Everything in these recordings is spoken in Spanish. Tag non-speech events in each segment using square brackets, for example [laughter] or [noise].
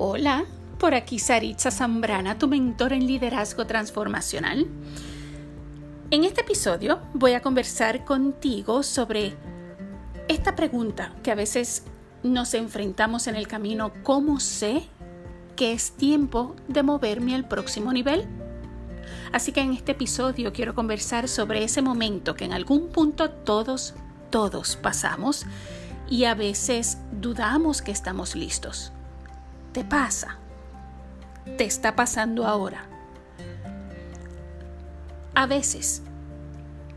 Hola, por aquí Saritza Zambrana, tu mentor en liderazgo transformacional. En este episodio voy a conversar contigo sobre esta pregunta que a veces nos enfrentamos en el camino, ¿cómo sé que es tiempo de moverme al próximo nivel? Así que en este episodio quiero conversar sobre ese momento que en algún punto todos, todos pasamos y a veces dudamos que estamos listos. ¿Te pasa? ¿Te está pasando ahora? A veces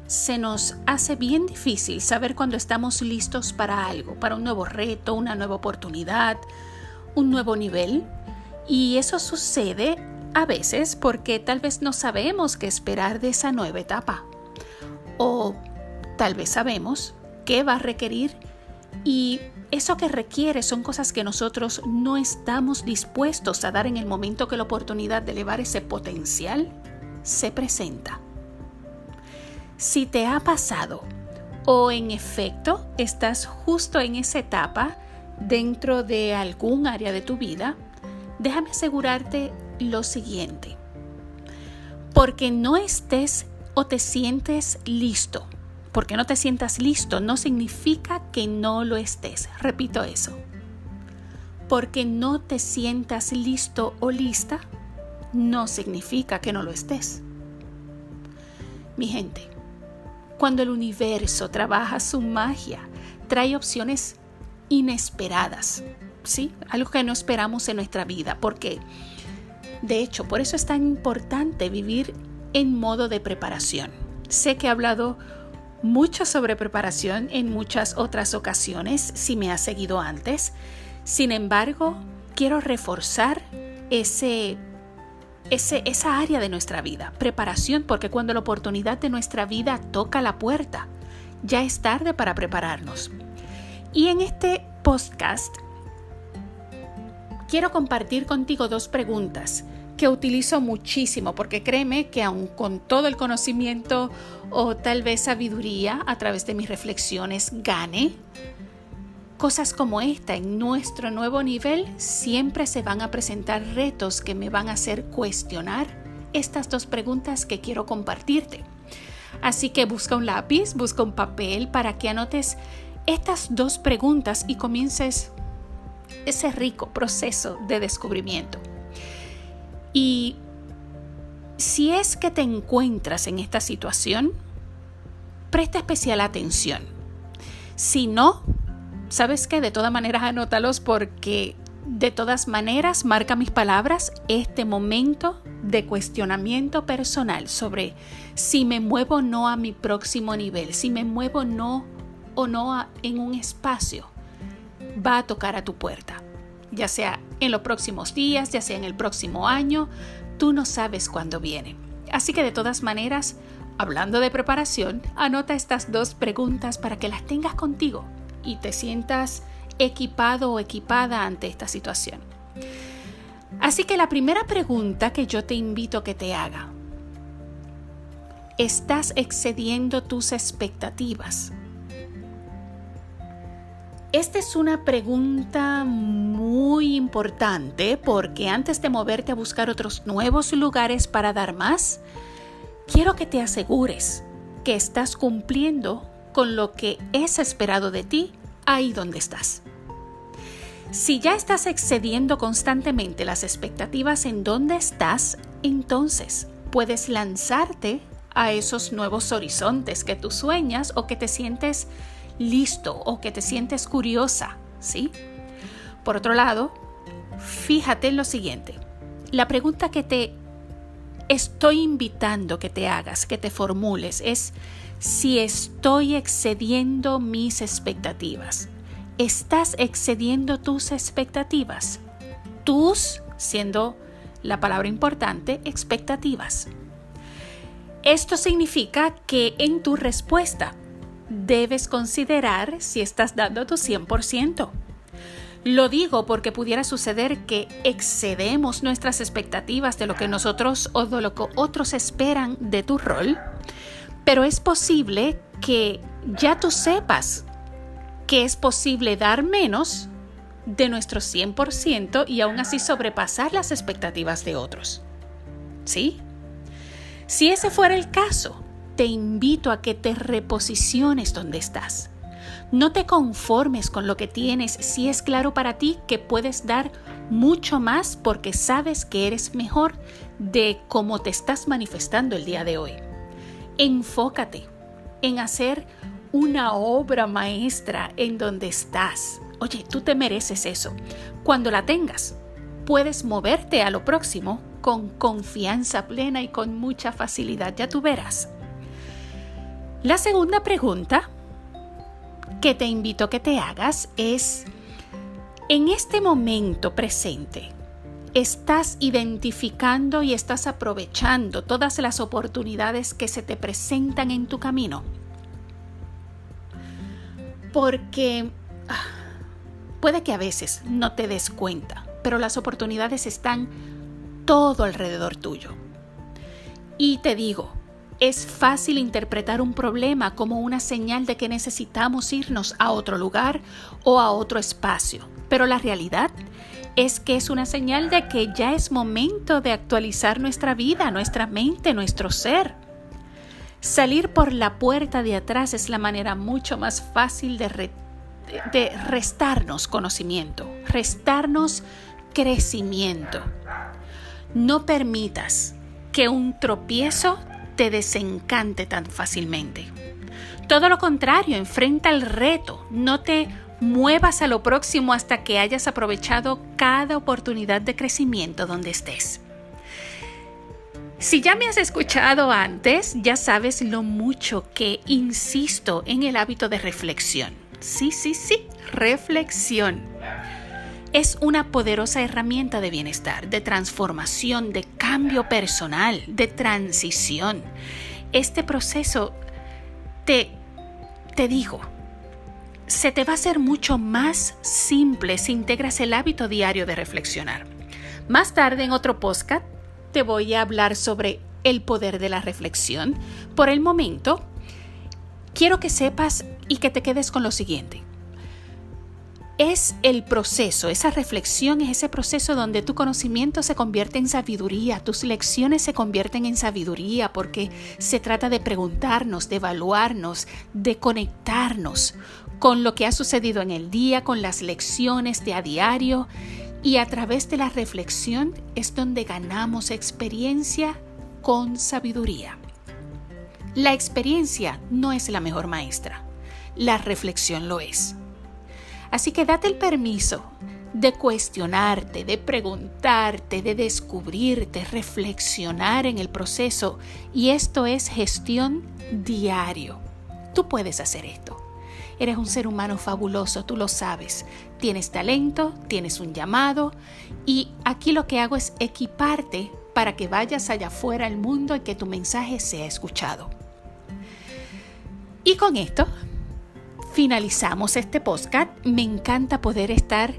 se nos hace bien difícil saber cuando estamos listos para algo, para un nuevo reto, una nueva oportunidad, un nuevo nivel. Y eso sucede a veces porque tal vez no sabemos qué esperar de esa nueva etapa. O tal vez sabemos qué va a requerir y eso que requiere son cosas que nosotros no estamos dispuestos a dar en el momento que la oportunidad de elevar ese potencial se presenta. Si te ha pasado o en efecto estás justo en esa etapa dentro de algún área de tu vida, déjame asegurarte lo siguiente. Porque no estés o te sientes listo porque no te sientas listo no significa que no lo estés. Repito eso. Porque no te sientas listo o lista no significa que no lo estés. Mi gente, cuando el universo trabaja su magia, trae opciones inesperadas, ¿sí? Algo que no esperamos en nuestra vida, porque de hecho, por eso es tan importante vivir en modo de preparación. Sé que he hablado mucho sobre preparación en muchas otras ocasiones si me has seguido antes. Sin embargo, quiero reforzar ese, ese, esa área de nuestra vida, preparación, porque cuando la oportunidad de nuestra vida toca la puerta, ya es tarde para prepararnos. Y en este podcast quiero compartir contigo dos preguntas que utilizo muchísimo, porque créeme que aun con todo el conocimiento o tal vez sabiduría a través de mis reflexiones gane, cosas como esta en nuestro nuevo nivel siempre se van a presentar retos que me van a hacer cuestionar estas dos preguntas que quiero compartirte. Así que busca un lápiz, busca un papel para que anotes estas dos preguntas y comiences ese rico proceso de descubrimiento. Y si es que te encuentras en esta situación, presta especial atención. Si no, ¿sabes qué? De todas maneras anótalos porque de todas maneras marca mis palabras este momento de cuestionamiento personal sobre si me muevo o no a mi próximo nivel, si me muevo no o no en un espacio, va a tocar a tu puerta ya sea en los próximos días, ya sea en el próximo año, tú no sabes cuándo viene. Así que de todas maneras, hablando de preparación, anota estas dos preguntas para que las tengas contigo y te sientas equipado o equipada ante esta situación. Así que la primera pregunta que yo te invito a que te haga, ¿estás excediendo tus expectativas? Esta es una pregunta muy importante porque antes de moverte a buscar otros nuevos lugares para dar más, quiero que te asegures que estás cumpliendo con lo que es esperado de ti ahí donde estás. Si ya estás excediendo constantemente las expectativas en donde estás, entonces puedes lanzarte a esos nuevos horizontes que tú sueñas o que te sientes listo o que te sientes curiosa, ¿sí? Por otro lado, fíjate en lo siguiente. La pregunta que te estoy invitando que te hagas, que te formules, es si estoy excediendo mis expectativas. ¿Estás excediendo tus expectativas? Tus, siendo la palabra importante, expectativas. Esto significa que en tu respuesta debes considerar si estás dando tu 100%. Lo digo porque pudiera suceder que excedemos nuestras expectativas de lo que nosotros o de lo que otros esperan de tu rol, pero es posible que ya tú sepas que es posible dar menos de nuestro 100% y aún así sobrepasar las expectativas de otros. ¿Sí? Si ese fuera el caso, te invito a que te reposiciones donde estás. No te conformes con lo que tienes si es claro para ti que puedes dar mucho más porque sabes que eres mejor de cómo te estás manifestando el día de hoy. Enfócate en hacer una obra maestra en donde estás. Oye, tú te mereces eso. Cuando la tengas, puedes moverte a lo próximo con confianza plena y con mucha facilidad. Ya tú verás. La segunda pregunta que te invito a que te hagas es, en este momento presente, ¿estás identificando y estás aprovechando todas las oportunidades que se te presentan en tu camino? Porque ah, puede que a veces no te des cuenta, pero las oportunidades están todo alrededor tuyo. Y te digo, es fácil interpretar un problema como una señal de que necesitamos irnos a otro lugar o a otro espacio, pero la realidad es que es una señal de que ya es momento de actualizar nuestra vida, nuestra mente, nuestro ser. Salir por la puerta de atrás es la manera mucho más fácil de, de restarnos conocimiento, restarnos crecimiento. No permitas que un tropiezo te desencante tan fácilmente. Todo lo contrario, enfrenta el reto, no te muevas a lo próximo hasta que hayas aprovechado cada oportunidad de crecimiento donde estés. Si ya me has escuchado antes, ya sabes lo mucho que insisto en el hábito de reflexión. Sí, sí, sí, reflexión es una poderosa herramienta de bienestar, de transformación, de cambio personal, de transición. Este proceso, te, te digo, se te va a hacer mucho más simple si integras el hábito diario de reflexionar. Más tarde en otro podcast te voy a hablar sobre el poder de la reflexión. Por el momento, quiero que sepas y que te quedes con lo siguiente es el proceso, esa reflexión es ese proceso donde tu conocimiento se convierte en sabiduría, tus lecciones se convierten en sabiduría porque se trata de preguntarnos, de evaluarnos, de conectarnos con lo que ha sucedido en el día, con las lecciones de a diario y a través de la reflexión es donde ganamos experiencia con sabiduría. La experiencia no es la mejor maestra, la reflexión lo es. Así que date el permiso de cuestionarte, de preguntarte, de descubrirte, reflexionar en el proceso. Y esto es gestión diario. Tú puedes hacer esto. Eres un ser humano fabuloso, tú lo sabes. Tienes talento, tienes un llamado y aquí lo que hago es equiparte para que vayas allá afuera al mundo y que tu mensaje sea escuchado. Y con esto finalizamos este podcast. Me encanta poder estar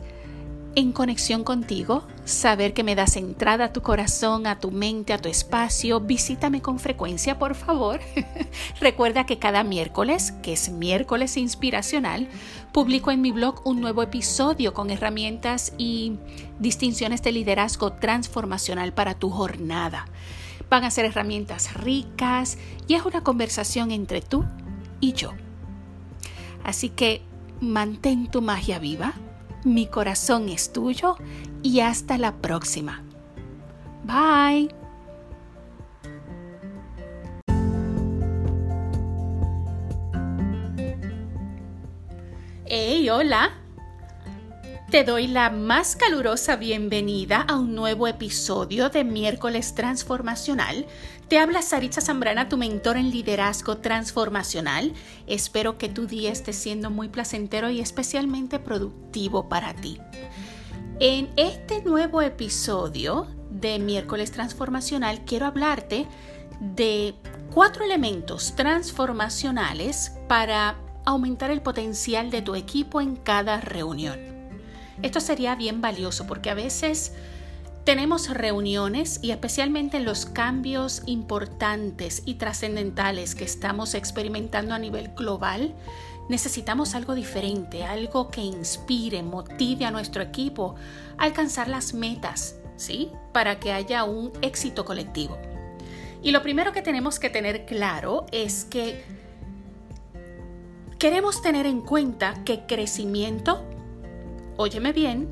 en conexión contigo, saber que me das entrada a tu corazón, a tu mente, a tu espacio. Visítame con frecuencia, por favor. [laughs] Recuerda que cada miércoles, que es miércoles inspiracional, publico en mi blog un nuevo episodio con herramientas y distinciones de liderazgo transformacional para tu jornada. Van a ser herramientas ricas y es una conversación entre tú y yo. Así que mantén tu magia viva, mi corazón es tuyo y hasta la próxima. Bye. Hey, hola. Te doy la más calurosa bienvenida a un nuevo episodio de Miércoles Transformacional. Te habla Saritza Zambrana, tu mentor en liderazgo transformacional. Espero que tu día esté siendo muy placentero y especialmente productivo para ti. En este nuevo episodio de Miércoles Transformacional quiero hablarte de cuatro elementos transformacionales para aumentar el potencial de tu equipo en cada reunión. Esto sería bien valioso porque a veces tenemos reuniones y especialmente en los cambios importantes y trascendentales que estamos experimentando a nivel global, necesitamos algo diferente, algo que inspire, motive a nuestro equipo a alcanzar las metas, ¿sí? Para que haya un éxito colectivo. Y lo primero que tenemos que tener claro es que queremos tener en cuenta que crecimiento, óyeme bien,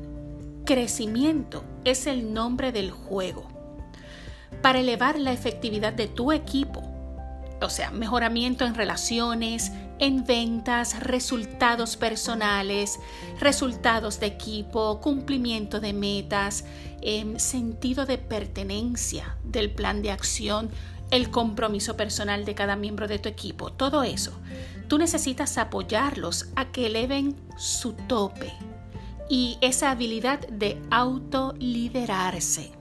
crecimiento es el nombre del juego. Para elevar la efectividad de tu equipo, o sea, mejoramiento en relaciones, en ventas, resultados personales, resultados de equipo, cumplimiento de metas, em, sentido de pertenencia del plan de acción, el compromiso personal de cada miembro de tu equipo, todo eso. Tú necesitas apoyarlos a que eleven su tope y esa habilidad de autoliderarse.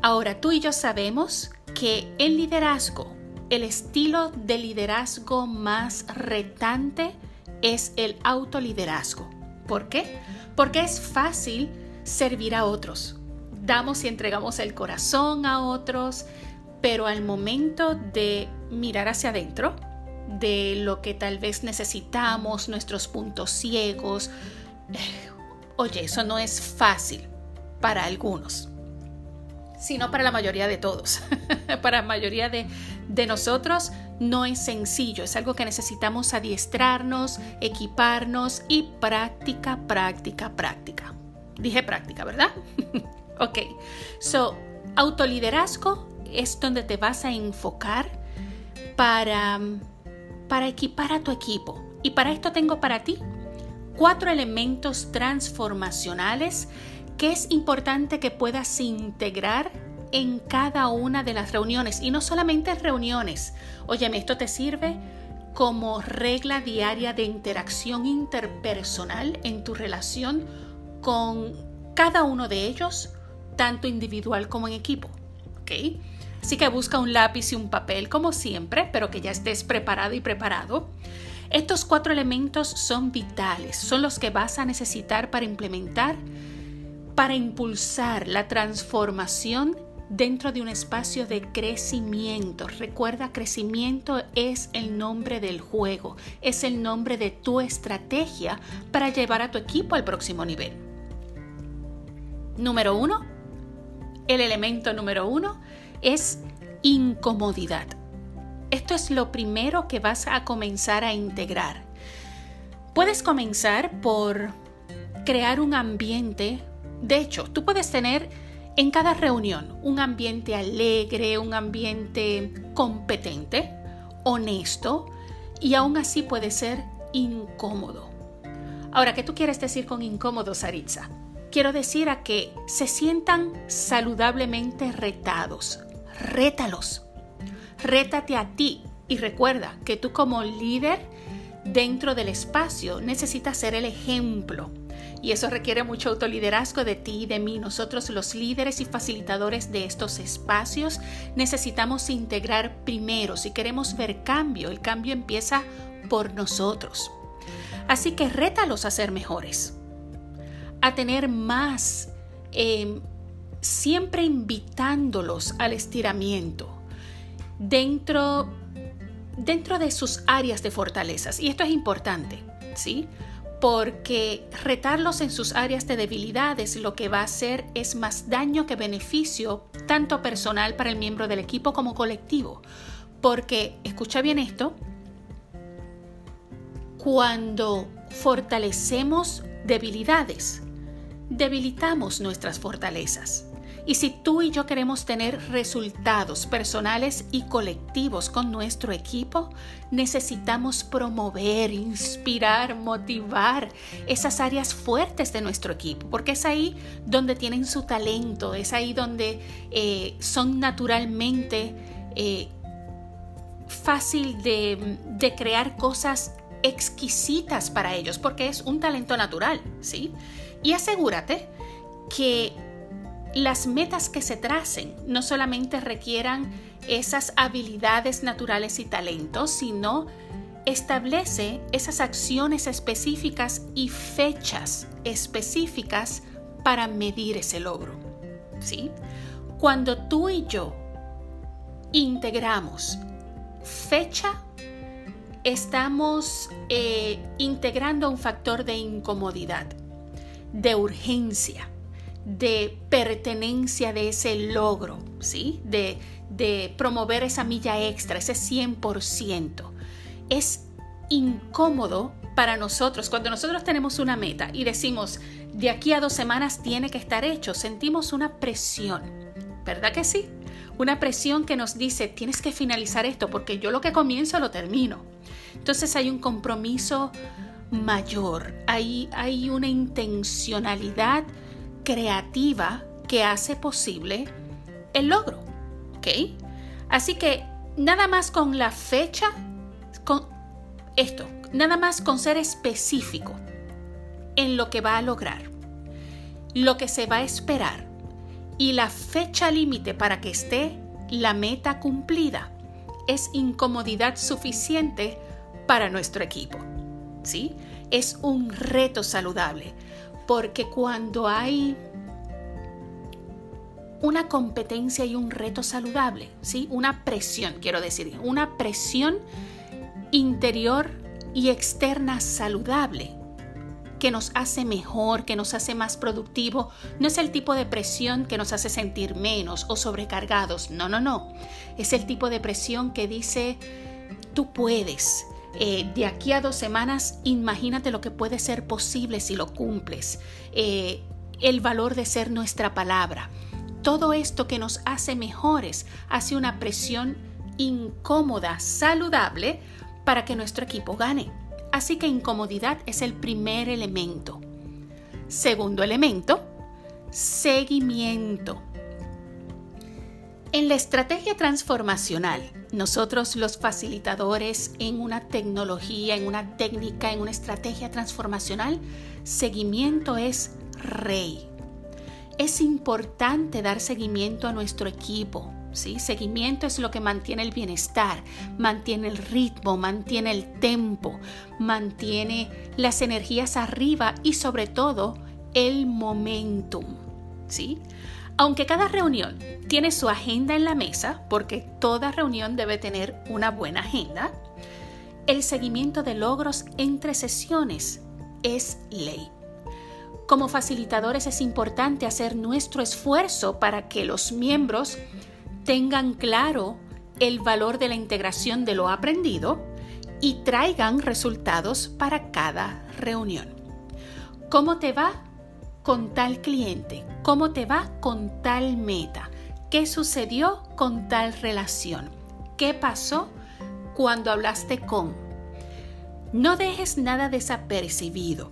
Ahora, tú y yo sabemos que el liderazgo el estilo de liderazgo más retante es el autoliderazgo. ¿Por qué? Porque es fácil servir a otros. Damos y entregamos el corazón a otros, pero al momento de mirar hacia adentro, de lo que tal vez necesitamos, nuestros puntos ciegos, oye, eso no es fácil para algunos sino para la mayoría de todos. [laughs] para la mayoría de, de nosotros no es sencillo, es algo que necesitamos adiestrarnos, equiparnos y práctica, práctica, práctica. Dije práctica, ¿verdad? [laughs] ok, so, autoliderazgo es donde te vas a enfocar para, para equipar a tu equipo. Y para esto tengo para ti cuatro elementos transformacionales que es importante que puedas integrar en cada una de las reuniones y no solamente reuniones. Óyeme, esto te sirve como regla diaria de interacción interpersonal en tu relación con cada uno de ellos, tanto individual como en equipo. ¿Ok? Así que busca un lápiz y un papel como siempre, pero que ya estés preparado y preparado. Estos cuatro elementos son vitales, son los que vas a necesitar para implementar para impulsar la transformación dentro de un espacio de crecimiento. Recuerda, crecimiento es el nombre del juego, es el nombre de tu estrategia para llevar a tu equipo al próximo nivel. Número uno, el elemento número uno es incomodidad. Esto es lo primero que vas a comenzar a integrar. Puedes comenzar por crear un ambiente de hecho, tú puedes tener en cada reunión un ambiente alegre, un ambiente competente, honesto y aún así puede ser incómodo. Ahora, ¿qué tú quieres decir con incómodo, Saritza? Quiero decir a que se sientan saludablemente retados. Rétalos. Rétate a ti y recuerda que tú como líder dentro del espacio necesitas ser el ejemplo y eso requiere mucho autoliderazgo de ti y de mí. Nosotros los líderes y facilitadores de estos espacios necesitamos integrar primero. Si queremos ver cambio, el cambio empieza por nosotros. Así que rétalos a ser mejores, a tener más, em, siempre invitándolos al estiramiento dentro, dentro de sus áreas de fortalezas. Y esto es importante, ¿sí? porque retarlos en sus áreas de debilidades lo que va a hacer es más daño que beneficio, tanto personal para el miembro del equipo como colectivo. Porque, escucha bien esto, cuando fortalecemos debilidades, debilitamos nuestras fortalezas. Y si tú y yo queremos tener resultados personales y colectivos con nuestro equipo, necesitamos promover, inspirar, motivar esas áreas fuertes de nuestro equipo, porque es ahí donde tienen su talento, es ahí donde eh, son naturalmente eh, fácil de, de crear cosas exquisitas para ellos, porque es un talento natural, ¿sí? Y asegúrate que las metas que se tracen no solamente requieran esas habilidades naturales y talentos, sino establece esas acciones específicas y fechas específicas para medir ese logro. ¿Sí? Cuando tú y yo integramos fecha estamos eh, integrando un factor de incomodidad, de urgencia, de pertenencia de ese logro, ¿sí? De, de promover esa milla extra, ese 100%. Es incómodo para nosotros cuando nosotros tenemos una meta y decimos, de aquí a dos semanas tiene que estar hecho, sentimos una presión, ¿verdad que sí? Una presión que nos dice, tienes que finalizar esto porque yo lo que comienzo lo termino. Entonces hay un compromiso mayor, hay, hay una intencionalidad creativa que hace posible el logro. Así que nada más con la fecha, con esto, nada más con ser específico en lo que va a lograr, lo que se va a esperar y la fecha límite para que esté la meta cumplida es incomodidad suficiente para nuestro equipo. ¿Sí? Es un reto saludable porque cuando hay una competencia y un reto saludable, ¿sí? Una presión, quiero decir, una presión interior y externa saludable que nos hace mejor, que nos hace más productivo. No es el tipo de presión que nos hace sentir menos o sobrecargados. No, no, no. Es el tipo de presión que dice, tú puedes, eh, de aquí a dos semanas, imagínate lo que puede ser posible si lo cumples. Eh, el valor de ser nuestra palabra. Todo esto que nos hace mejores hace una presión incómoda, saludable, para que nuestro equipo gane. Así que incomodidad es el primer elemento. Segundo elemento, seguimiento. En la estrategia transformacional, nosotros los facilitadores en una tecnología, en una técnica, en una estrategia transformacional, seguimiento es rey. Es importante dar seguimiento a nuestro equipo. ¿sí? Seguimiento es lo que mantiene el bienestar, mantiene el ritmo, mantiene el tempo, mantiene las energías arriba y sobre todo el momentum. ¿sí? Aunque cada reunión tiene su agenda en la mesa, porque toda reunión debe tener una buena agenda, el seguimiento de logros entre sesiones es ley. Como facilitadores es importante hacer nuestro esfuerzo para que los miembros tengan claro el valor de la integración de lo aprendido y traigan resultados para cada reunión. ¿Cómo te va? Con tal cliente? ¿Cómo te va con tal meta? ¿Qué sucedió con tal relación? ¿Qué pasó cuando hablaste con? No dejes nada desapercibido.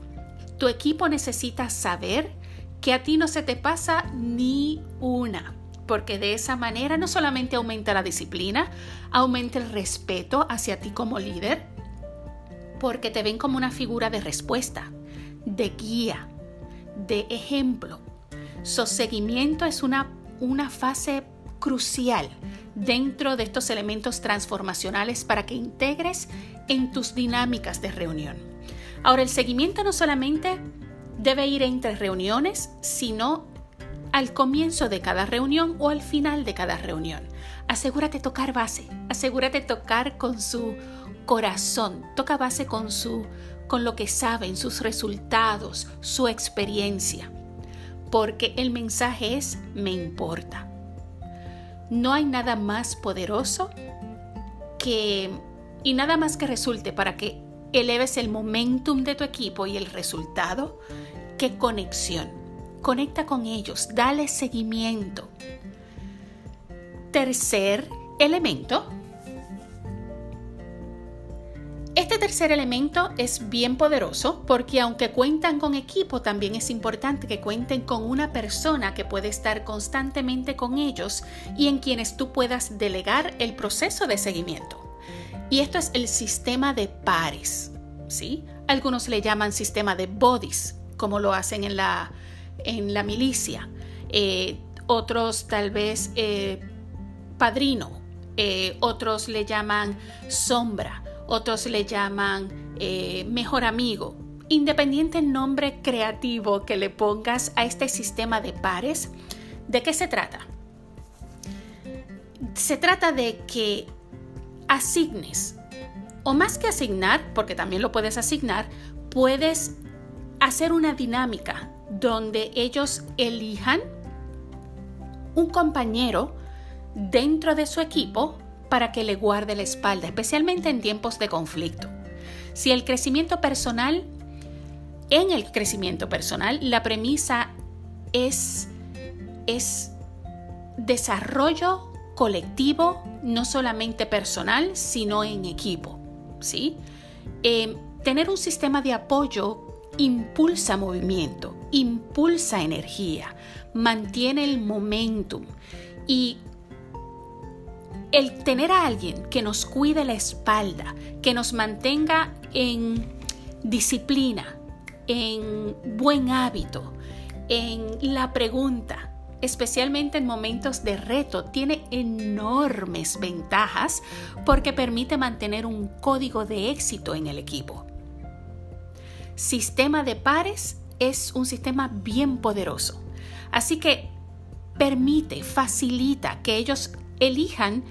Tu equipo necesita saber que a ti no se te pasa ni una, porque de esa manera no solamente aumenta la disciplina, aumenta el respeto hacia ti como líder, porque te ven como una figura de respuesta, de guía, de ejemplo. seguimiento es una, una fase crucial dentro de estos elementos transformacionales para que integres en tus dinámicas de reunión. Ahora, el seguimiento no solamente debe ir entre reuniones, sino al comienzo de cada reunión o al final de cada reunión. Asegúrate tocar base, asegúrate tocar con su corazón, toca base con su con lo que saben, sus resultados, su experiencia. Porque el mensaje es me importa. No hay nada más poderoso que y nada más que resulte para que eleves el momentum de tu equipo y el resultado que conexión. Conecta con ellos, dale seguimiento. Tercer elemento Este tercer elemento es bien poderoso porque aunque cuentan con equipo, también es importante que cuenten con una persona que puede estar constantemente con ellos y en quienes tú puedas delegar el proceso de seguimiento. Y esto es el sistema de pares, ¿sí? Algunos le llaman sistema de bodies, como lo hacen en la, en la milicia. Eh, otros tal vez eh, padrino, eh, otros le llaman sombra otros le llaman eh, mejor amigo. Independiente nombre creativo que le pongas a este sistema de pares, ¿de qué se trata? Se trata de que asignes O más que asignar, porque también lo puedes asignar, puedes hacer una dinámica donde ellos elijan un compañero dentro de su equipo para que le guarde la espalda, especialmente en tiempos de conflicto. Si el crecimiento personal, en el crecimiento personal, la premisa es, es desarrollo colectivo, no solamente personal, sino en equipo. ¿sí? Eh, tener un sistema de apoyo impulsa movimiento, impulsa energía, mantiene el momentum y el tener a alguien que nos cuide la espalda, que nos mantenga en disciplina, en buen hábito, en la pregunta, especialmente en momentos de reto, tiene enormes ventajas porque permite mantener un código de éxito en el equipo. Sistema de pares es un sistema bien poderoso, así que permite, facilita que ellos elijan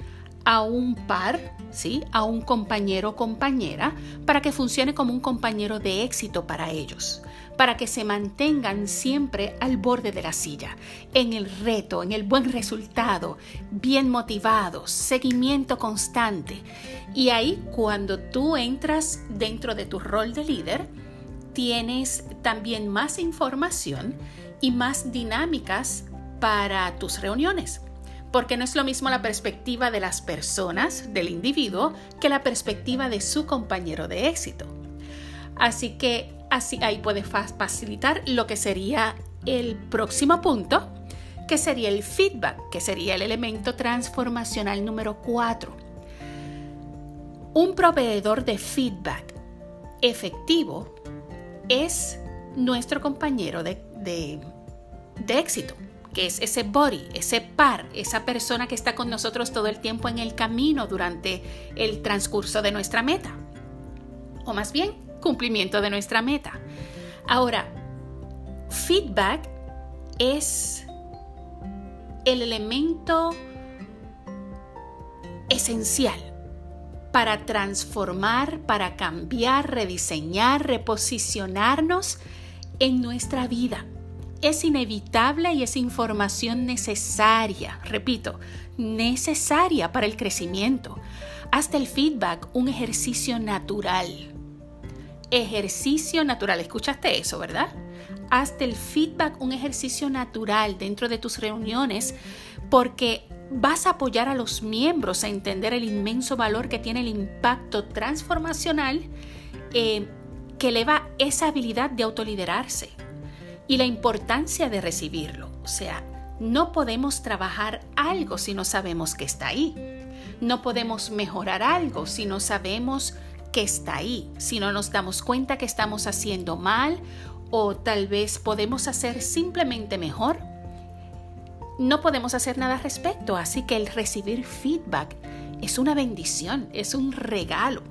a un par, ¿sí? a un compañero o compañera, para que funcione como un compañero de éxito para ellos, para que se mantengan siempre al borde de la silla, en el reto, en el buen resultado, bien motivados, seguimiento constante. Y ahí cuando tú entras dentro de tu rol de líder, tienes también más información y más dinámicas para tus reuniones porque no es lo mismo la perspectiva de las personas, del individuo, que la perspectiva de su compañero de éxito. Así que así ahí puedes facilitar lo que sería el próximo punto, que sería el feedback, que sería el elemento transformacional número 4. Un proveedor de feedback efectivo es nuestro compañero de, de éxito que es ese body, ese par, esa persona que está con nosotros todo el tiempo en el camino durante el transcurso de nuestra meta. O más bien, cumplimiento de nuestra meta. Ahora, feedback es el elemento esencial para transformar, para cambiar, rediseñar, reposicionarnos en nuestra vida es inevitable y es información necesaria, repito, necesaria para el crecimiento. Hasta el feedback un ejercicio natural. Ejercicio natural, escuchaste eso, ¿verdad? Hasta el feedback un ejercicio natural dentro de tus reuniones porque vas a apoyar a los miembros a entender el inmenso valor que tiene el impacto transformacional eh, que eleva esa habilidad de autoliderarse y la importancia de recibirlo. O sea, no podemos trabajar algo si no sabemos que está ahí. No podemos mejorar algo si no sabemos que está ahí, si no nos damos cuenta que estamos haciendo mal o tal vez podemos hacer simplemente mejor. No podemos hacer nada al respecto, así que el recibir feedback es una bendición, es un regalo.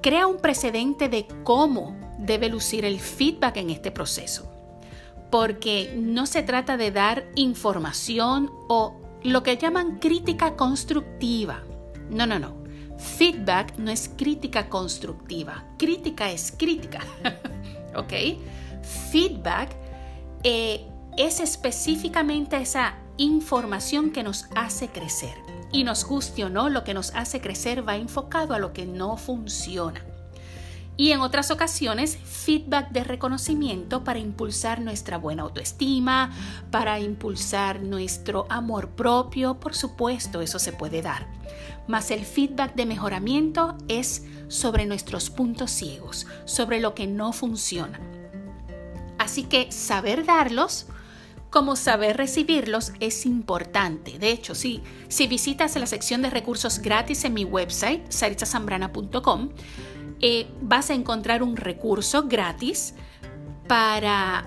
Crea un precedente de cómo debe lucir el feedback en este proceso porque no se trata de dar información o lo que llaman crítica constructiva. No, no, no. Feedback no es crítica constructiva. Crítica es crítica. [laughs] ¿Ok? Feedback eh, es específicamente esa información que nos hace crecer. Y nos guste o no, lo que nos hace crecer va enfocado a lo que no funciona y en otras ocasiones feedback de reconocimiento para impulsar nuestra buena autoestima, para impulsar nuestro amor propio, por supuesto, eso se puede dar. Mas el feedback de mejoramiento es sobre nuestros puntos ciegos, sobre lo que no funciona. Así que saber darlos, como saber recibirlos es importante. De hecho, si, si visitas la sección de recursos gratis en mi website, saritzasambrana.com, eh, vas a encontrar un recurso gratis para,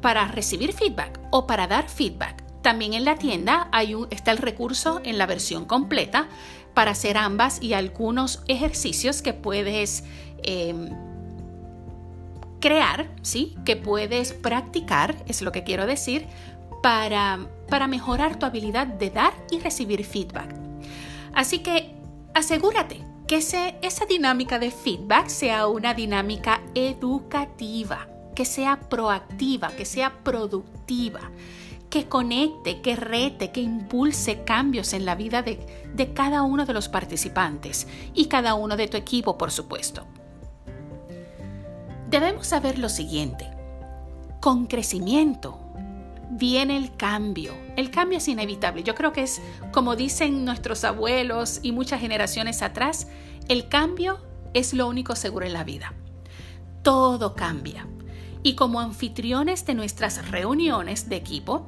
para recibir feedback o para dar feedback. También en la tienda hay un, está el recurso en la versión completa para hacer ambas y algunos ejercicios que puedes em, crear, ¿sí? que puedes practicar, es lo que quiero decir, para, para mejorar tu habilidad de dar y recibir feedback. Así que asegúrate que esa dinámica de feedback sea una dinámica educativa, que sea proactiva, que sea productiva, que conecte, que rete, que impulse cambios en la vida de, de cada uno de los participantes y cada uno de tu equipo, por supuesto. Debemos saber lo siguiente. Con crecimiento viene el cambio. El cambio es inevitable. Yo creo que es, como dicen nuestros abuelos y muchas generaciones atrás, el cambio es lo único seguro en la vida. Todo cambia. Y como anfitriones de nuestras reuniones de equipo,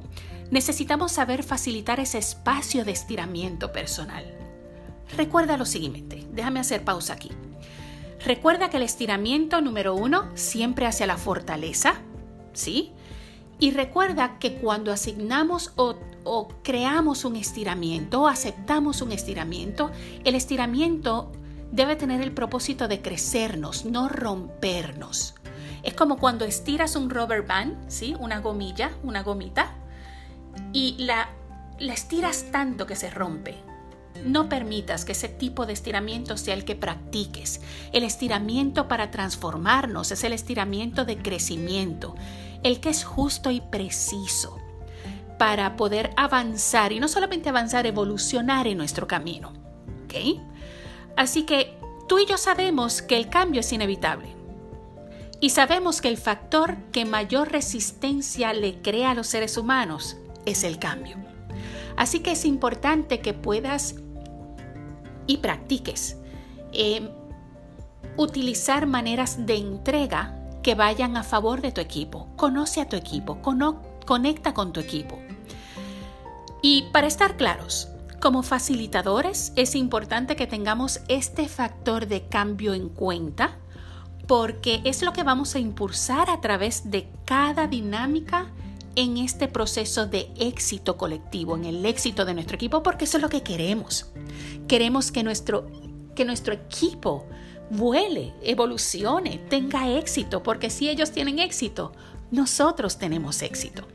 necesitamos saber facilitar ese espacio de estiramiento personal. Recuerda lo siguiente, déjame hacer pausa aquí. Recuerda que el estiramiento número uno siempre hacia la fortaleza, ¿sí? Y recuerda que cuando asignamos o, creamos un estiramiento o aceptamos un estiramiento, el estiramiento debe tener el propósito de crecernos, no rompernos. Es como cuando estiras un rubber band, ¿sí? Una gomilla, una gomita, y la, la estiras tanto que se rompe. No permitas que ese tipo de estiramiento sea el que practiques. El estiramiento para transformarnos es el estiramiento de crecimiento, el que es justo y preciso para poder avanzar y no solamente avanzar, evolucionar en nuestro camino. ¿Ok? Así que tú y yo sabemos que el cambio es inevitable. Y sabemos que el factor que mayor resistencia le crea a los seres humanos es el cambio. Así que es importante que puedas y practiques eh, utilizar maneras de entrega que vayan a favor de tu equipo. Conoce a tu equipo, conecta con tu equipo. Y para estar claros, como facilitadores es importante que tengamos este factor de cambio en cuenta porque es lo que vamos a impulsar a través de cada dinámica en este proceso de éxito colectivo, en el éxito de nuestro equipo, porque eso es lo que queremos. Queremos que nuestro, que nuestro equipo vuele, evolucione, tenga éxito, porque si ellos tienen éxito, nosotros tenemos éxito.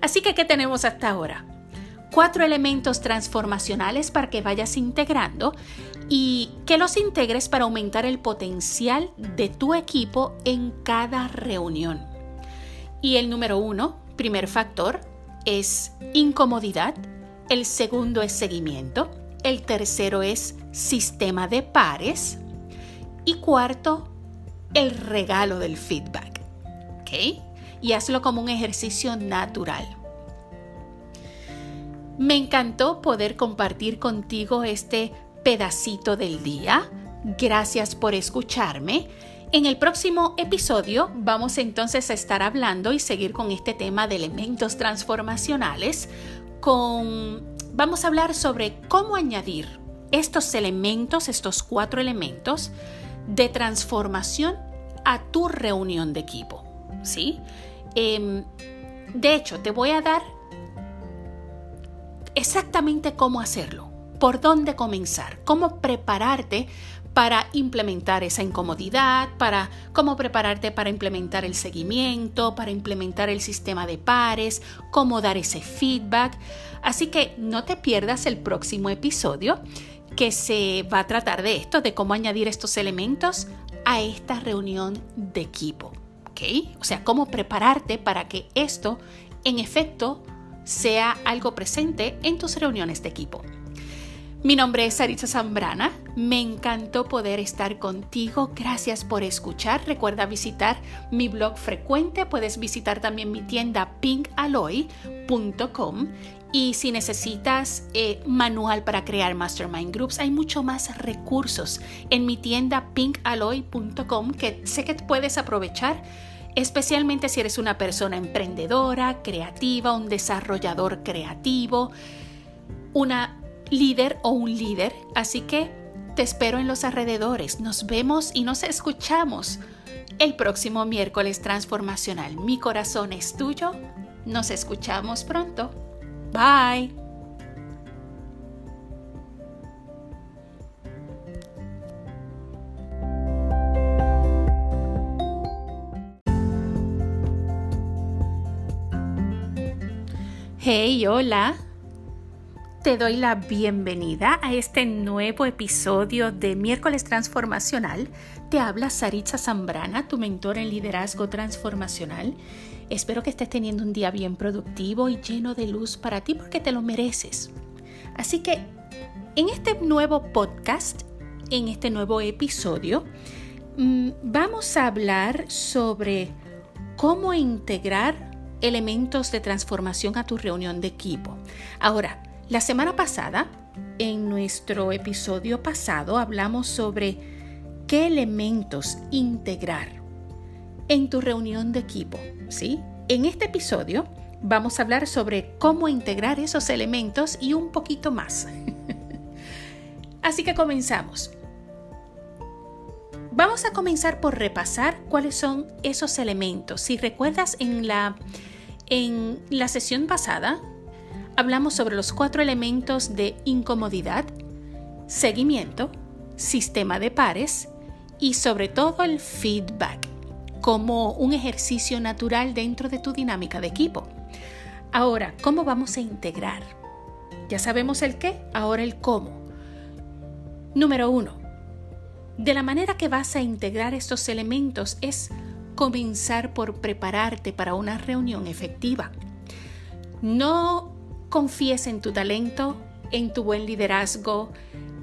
Así que, ¿qué tenemos hasta ahora? Cuatro elementos transformacionales para que vayas integrando y que los integres para aumentar el potencial de tu equipo en cada reunión. Y el número uno, primer factor, es incomodidad. El segundo es seguimiento. El tercero es sistema de pares. Y cuarto, el regalo del feedback. ¿Ok? Y hazlo como un ejercicio natural. Me encantó poder compartir contigo este pedacito del día. Gracias por escucharme. En el próximo episodio vamos entonces a estar hablando y seguir con este tema de elementos transformacionales con vamos a hablar sobre cómo añadir estos elementos, estos cuatro elementos de transformación a tu reunión de equipo. ¿sí? Em, de hecho, te voy a dar exactamente cómo hacerlo, por dónde comenzar, cómo prepararte para implementar esa incomodidad, para cómo prepararte para implementar el seguimiento, para implementar el sistema de pares, cómo dar ese feedback. Así que no te pierdas el próximo episodio que se va a tratar de esto, de cómo añadir estos elementos a esta reunión de equipo. ¿Ok? O sea, cómo prepararte para que esto, en efecto, sea algo presente en tus reuniones de equipo. Mi nombre es Sarita Zambrana. Me encantó poder estar contigo. Gracias por escuchar. Recuerda visitar mi blog frecuente. Puedes visitar también mi tienda pinkaloy.com. Y si necesitas eh, manual para crear mastermind groups, hay mucho más recursos en mi tienda pinkaloy.com que sé que puedes aprovechar especialmente si eres una persona emprendedora, creativa, un desarrollador creativo, una líder o un líder, así que te espero en los alrededores. Nos vemos y nos escuchamos el próximo miércoles transformacional. Mi corazón es tuyo. Nos escuchamos pronto. Bye. Hey, hola. te doy la bienvenida a este nuevo episodio de Miércoles Transformacional. Te habla Saritza Zambrana, tu mentor en liderazgo transformacional. Espero que estés teniendo un día bien productivo y lleno de luz para ti porque te lo mereces. Así que en este nuevo podcast, en este nuevo episodio, mm, vamos a hablar sobre cómo integrar elementos de transformación a tu reunión de equipo. Ahora, la semana pasada, en nuestro episodio pasado, hablamos sobre qué elementos integrar en tu reunión de equipo, ¿sí? En este episodio vamos a hablar sobre cómo integrar esos elementos y un poquito más. [laughs] Así que comenzamos. Vamos a comenzar por repasar cuáles son esos elementos. Si recuerdas en la, en la sesión pasada, hablamos sobre los cuatro elementos de incomodidad, seguimiento, sistema de pares y sobre todo el feedback como un ejercicio natural dentro de tu dinámica de equipo. Ahora, ¿cómo vamos a integrar? Ya sabemos el qué, ahora el cómo. Número uno, de la manera que vas a integrar estos elementos es comenzar por prepararte para una reunión efectiva. No confíes en tu talento, en tu buen liderazgo,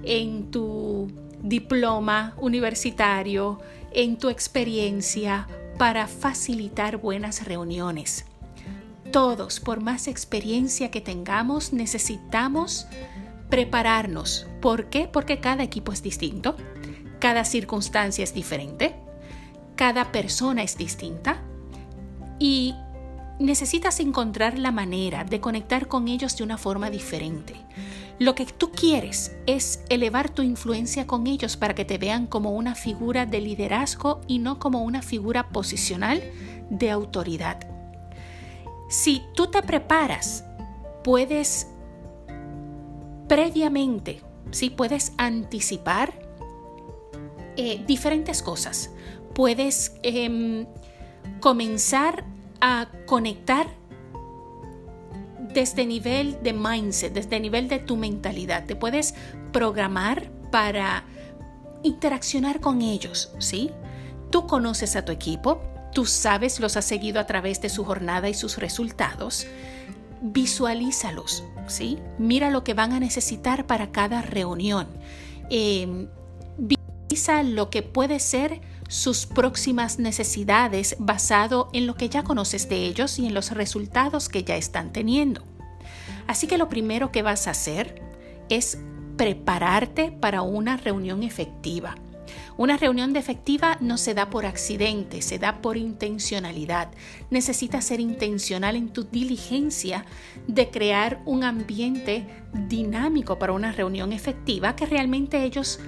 en tu diploma universitario, en tu experiencia para facilitar buenas reuniones. Todos, por más experiencia que tengamos, necesitamos prepararnos. ¿Por qué? Porque cada equipo es distinto, cada circunstancia es diferente, cada persona es distinta y necesitas encontrar la manera de conectar con ellos de una forma diferente. Lo que tú quieres es elevar tu influencia con ellos para que te vean como una figura de liderazgo y no como una figura posicional de autoridad. Si tú te preparas, puedes previamente, si puedes anticipar eh, diferentes cosas. Puedes em, comenzar a conectar desde nivel de mindset, desde nivel de tu mentalidad. Te puedes programar para interaccionar con ellos, ¿sí? Tú conoces a tu equipo, tú sabes, los has seguido a través de su jornada y sus resultados. Visualízalos, ¿sí? Mira lo que van a necesitar para cada reunión. Eh, visualiza lo que puede ser sus próximas necesidades basado en lo que ya conoces de ellos y en los resultados que ya están teniendo. Así que lo primero que vas a hacer es prepararte para una reunión efectiva. Una reunión efectiva no se da por accidente, se da por intencionalidad. Necesitas ser intencional en tu diligencia de crear un ambiente dinámico para una reunión efectiva que realmente ellos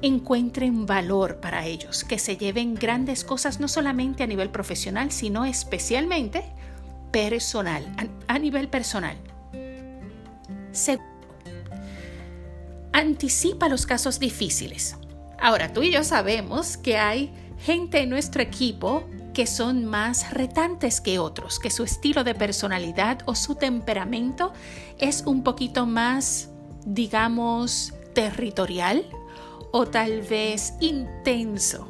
encuentren valor para ellos, que se lleven grandes cosas no solamente a nivel profesional, sino especialmente personal, a, nivel personal. Anticipa los casos difíciles. Ahora, tú y yo sabemos que hay gente en nuestro equipo que son más retantes que otros, que su estilo de personalidad o su temperamento es un poquito más, digamos, territorial, o tal vez intenso.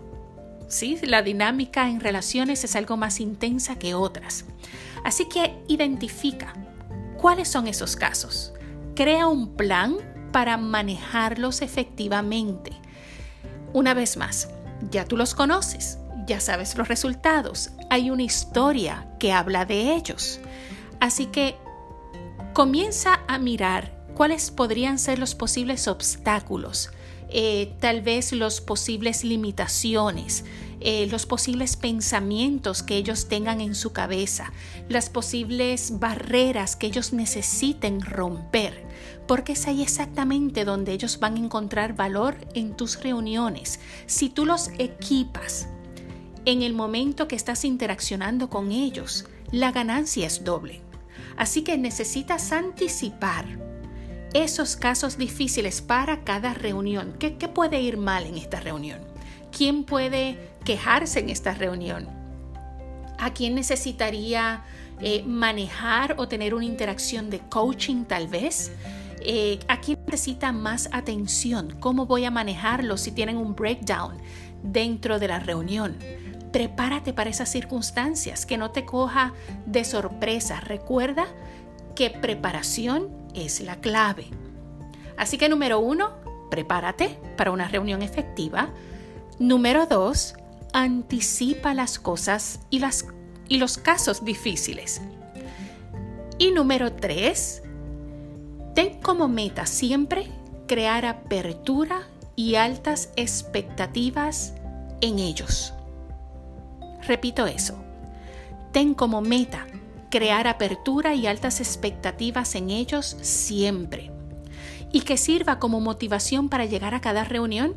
¿Sí? La dinámica en relaciones es algo más intensa que otras. Así que identifica cuáles son esos casos. Crea un plan para manejarlos efectivamente. Una vez más, ya tú los conoces, ya sabes los resultados, hay una historia que habla de ellos. Así que comienza a mirar cuáles podrían ser los posibles obstáculos eh, tal vez los posibles limitaciones, eh, los posibles pensamientos que ellos tengan en su cabeza, las posibles barreras que ellos necesiten romper, porque es ahí exactamente donde ellos van a encontrar valor en tus reuniones. Si tú los equipas en el momento que estás interaccionando con ellos, la ganancia es doble. Así que necesitas anticipar esos casos difíciles para cada reunión. ¿Qué, puede ir mal en esta reunión? ¿Quién puede quejarse en esta reunión? ¿A quién necesitaría eh, manejar o tener una interacción de coaching tal vez? Eh, ¿A quién necesita más atención? ¿Cómo voy a manejarlo si tienen un breakdown dentro de la reunión? Prepárate para esas circunstancias, que no te coja de sorpresa. Recuerda que preparación es la clave. Así que número uno, prepárate para una reunión efectiva. Número dos, anticipa las cosas y los casos difíciles. Y número tres, ten como meta siempre crear apertura y altas expectativas en ellos. Repito eso. Ten como meta crear apertura y altas expectativas en ellos siempre. Y que sirva como motivación para llegar a cada reunión.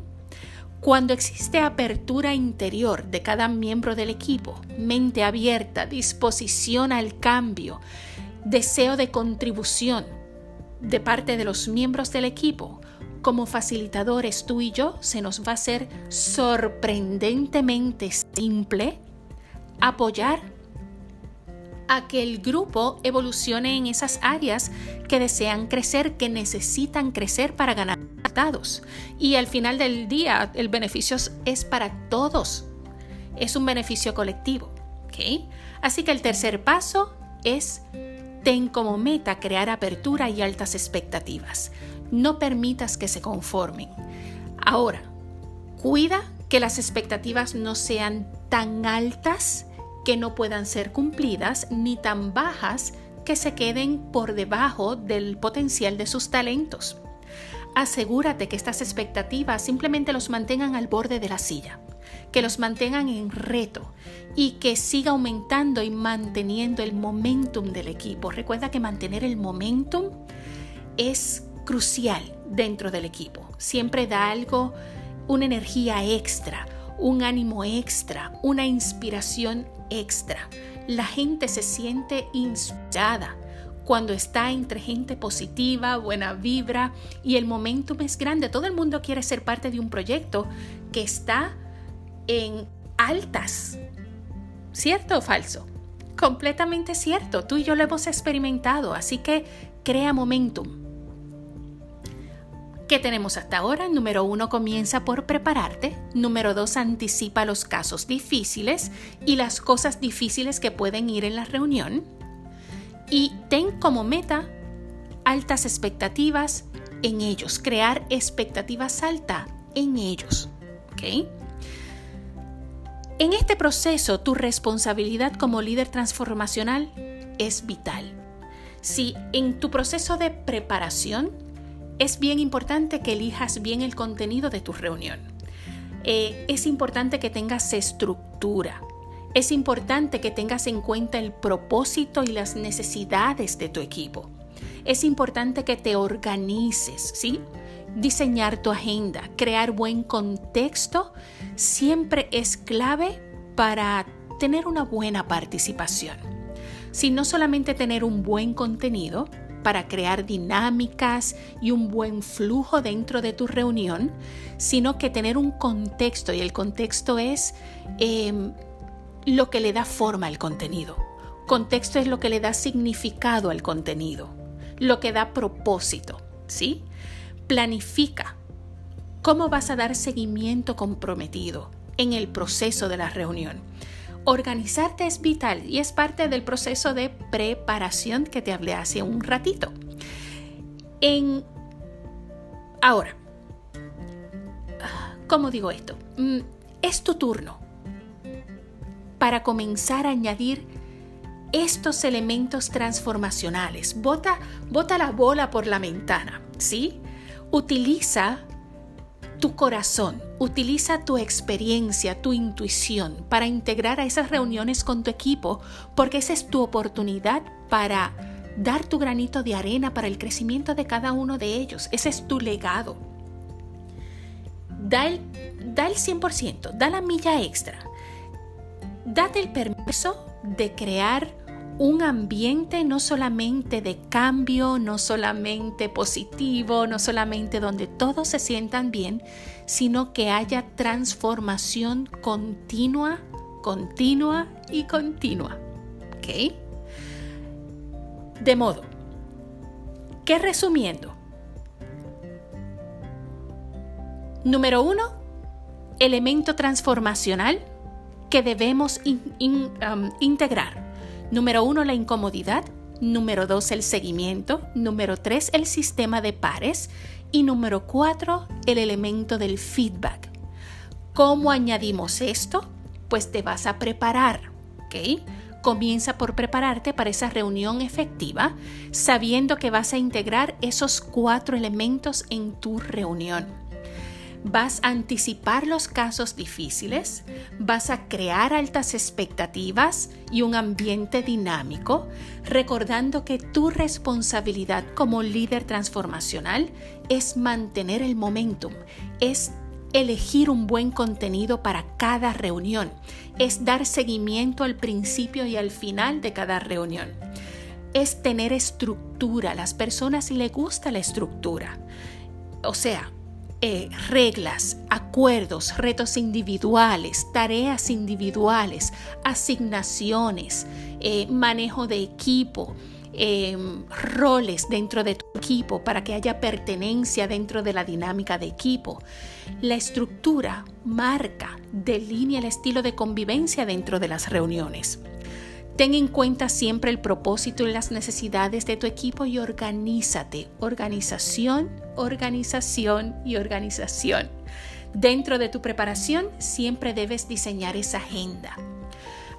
Cuando existe apertura interior de cada miembro del equipo, mente abierta, disposición al cambio, deseo de contribución de parte de los miembros del equipo, como facilitadores tú y yo, se nos va a hacer sorprendentemente simple apoyar a que el grupo evolucione en esas áreas que desean crecer, que necesitan crecer para ganar resultados. Y al final del día, el beneficio es para todos. Es un beneficio colectivo. Así que el tercer paso es ten como meta crear apertura y altas expectativas. No permitas que se conformen. Ahora, cuida que las expectativas no sean tan altas que no puedan ser cumplidas ni tan bajas que se queden por debajo del potencial de sus talentos. Asegúrate que estas expectativas simplemente los mantengan al borde de la silla, que los mantengan en reto y que siga aumentando y manteniendo el momentum del equipo. Recuerda que mantener el momentum es crucial dentro del equipo. Siempre da algo, una energía extra, un ánimo extra, una inspiración extra. La gente se siente inspirada cuando está entre gente positiva, buena vibra y el momentum es grande. Todo el mundo quiere ser parte de un proyecto que está en altas. ¿Cierto o falso? Completamente cierto. Tú y yo lo hemos experimentado, así que crea momentum. ¿Qué tenemos hasta ahora? Número uno, comienza por prepararte. Número dos, anticipa los casos difíciles y las cosas difíciles que pueden ir en la reunión. Y ten como meta altas expectativas en ellos, crear expectativas altas en ellos. En este proceso, tu responsabilidad como líder transformacional es vital. Si en tu proceso de preparación es bien importante que elijas bien el contenido de tu reunión. Eh, es importante que tengas estructura. Es importante que tengas en cuenta el propósito y las necesidades de tu equipo. Es importante que te organices, ¿sí? Diseñar tu agenda, crear buen contexto, siempre es clave para tener una buena participación. Si no solamente tener un buen contenido, para crear dinámicas y un buen flujo dentro de tu reunión, sino que tener un contexto y el contexto es em, lo que le da forma al contenido. Contexto es lo que le da significado al contenido, lo que da propósito, ¿sí? Planifica cómo vas a dar seguimiento comprometido en el proceso de la reunión Organizarte es vital y es parte del proceso de preparación que te hablé hace un ratito. En ahora, ¿cómo digo esto? Mm, es tu turno para comenzar a añadir estos elementos transformacionales. Bota, bota la bola por la ventana, ¿sí? Utiliza tu corazón, utiliza tu experiencia, tu intuición para integrar a esas reuniones con tu equipo, porque esa es tu oportunidad para dar tu granito de arena para el crecimiento de cada uno de ellos. Ese es tu legado. Da el, da el 100%, da la milla extra. Date el permiso de crear un ambiente no solamente de cambio, no solamente positivo, no solamente donde todos se sientan bien, sino que haya transformación continua, continua y continua. ¿Ok? De modo que resumiendo, número uno, elemento transformacional que debemos um, integrar Número uno, la incomodidad. Número dos, el seguimiento. Número tres, el sistema de pares. Y número cuatro, el elemento del feedback. ¿Cómo añadimos esto? Pues te vas a preparar, ¿ok? Comienza por prepararte para esa reunión efectiva, sabiendo que vas a integrar esos cuatro elementos en tu reunión. Vas a anticipar los casos difíciles, vas a crear altas expectativas y un ambiente dinámico, recordando que tu responsabilidad como líder transformacional es mantener el momentum, es elegir un buen contenido para cada reunión, es dar seguimiento al principio y al final de cada reunión. Es tener estructura, las personas les gusta la estructura. O sea, eh, reglas, acuerdos, retos individuales, tareas individuales, asignaciones, eh, manejo de equipo, Em, roles dentro de tu equipo para que haya pertenencia dentro de la dinámica de equipo. La estructura marca, delinea el estilo de convivencia dentro de las reuniones. Ten en cuenta siempre el propósito y las necesidades de tu equipo y organízate. Organización, organización y organización. Dentro de tu preparación siempre debes diseñar esa agenda.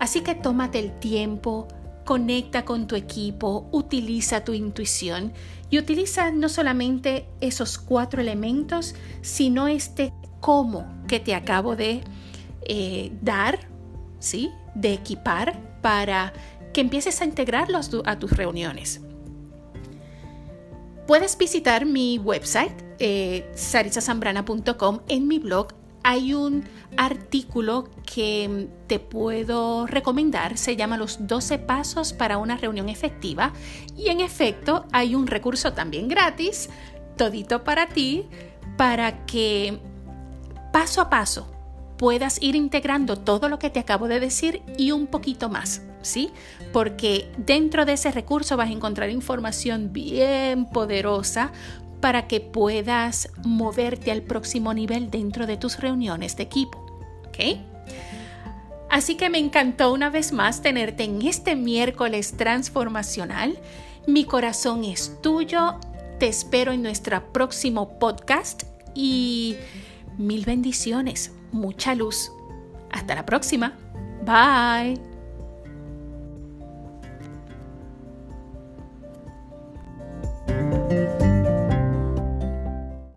Así que tómate el tiempo, conecta con tu equipo, utiliza tu intuición y utiliza no solamente esos cuatro elementos, sino este cómo que te acabo de eh, dar, ¿sí? De equipar para que empieces a integrarlos a tus reuniones. Puedes visitar mi website, eh, en mi blog hay un artículo que te puedo recomendar, se llama Los 12 Pasos para una reunión efectiva. Y en efecto hay un recurso también gratis, todito para ti, para que paso a paso puedas ir integrando todo lo que te acabo de decir y un poquito más, ¿sí? Porque dentro de ese recurso vas a encontrar información bien poderosa para que puedas moverte al próximo nivel dentro de tus reuniones de equipo. ¿Ok? Así que me encantó una vez más tenerte en este miércoles transformacional. Mi corazón es tuyo. Te espero en nuestro próximo podcast y mil bendiciones, mucha luz. Hasta la próxima. Bye.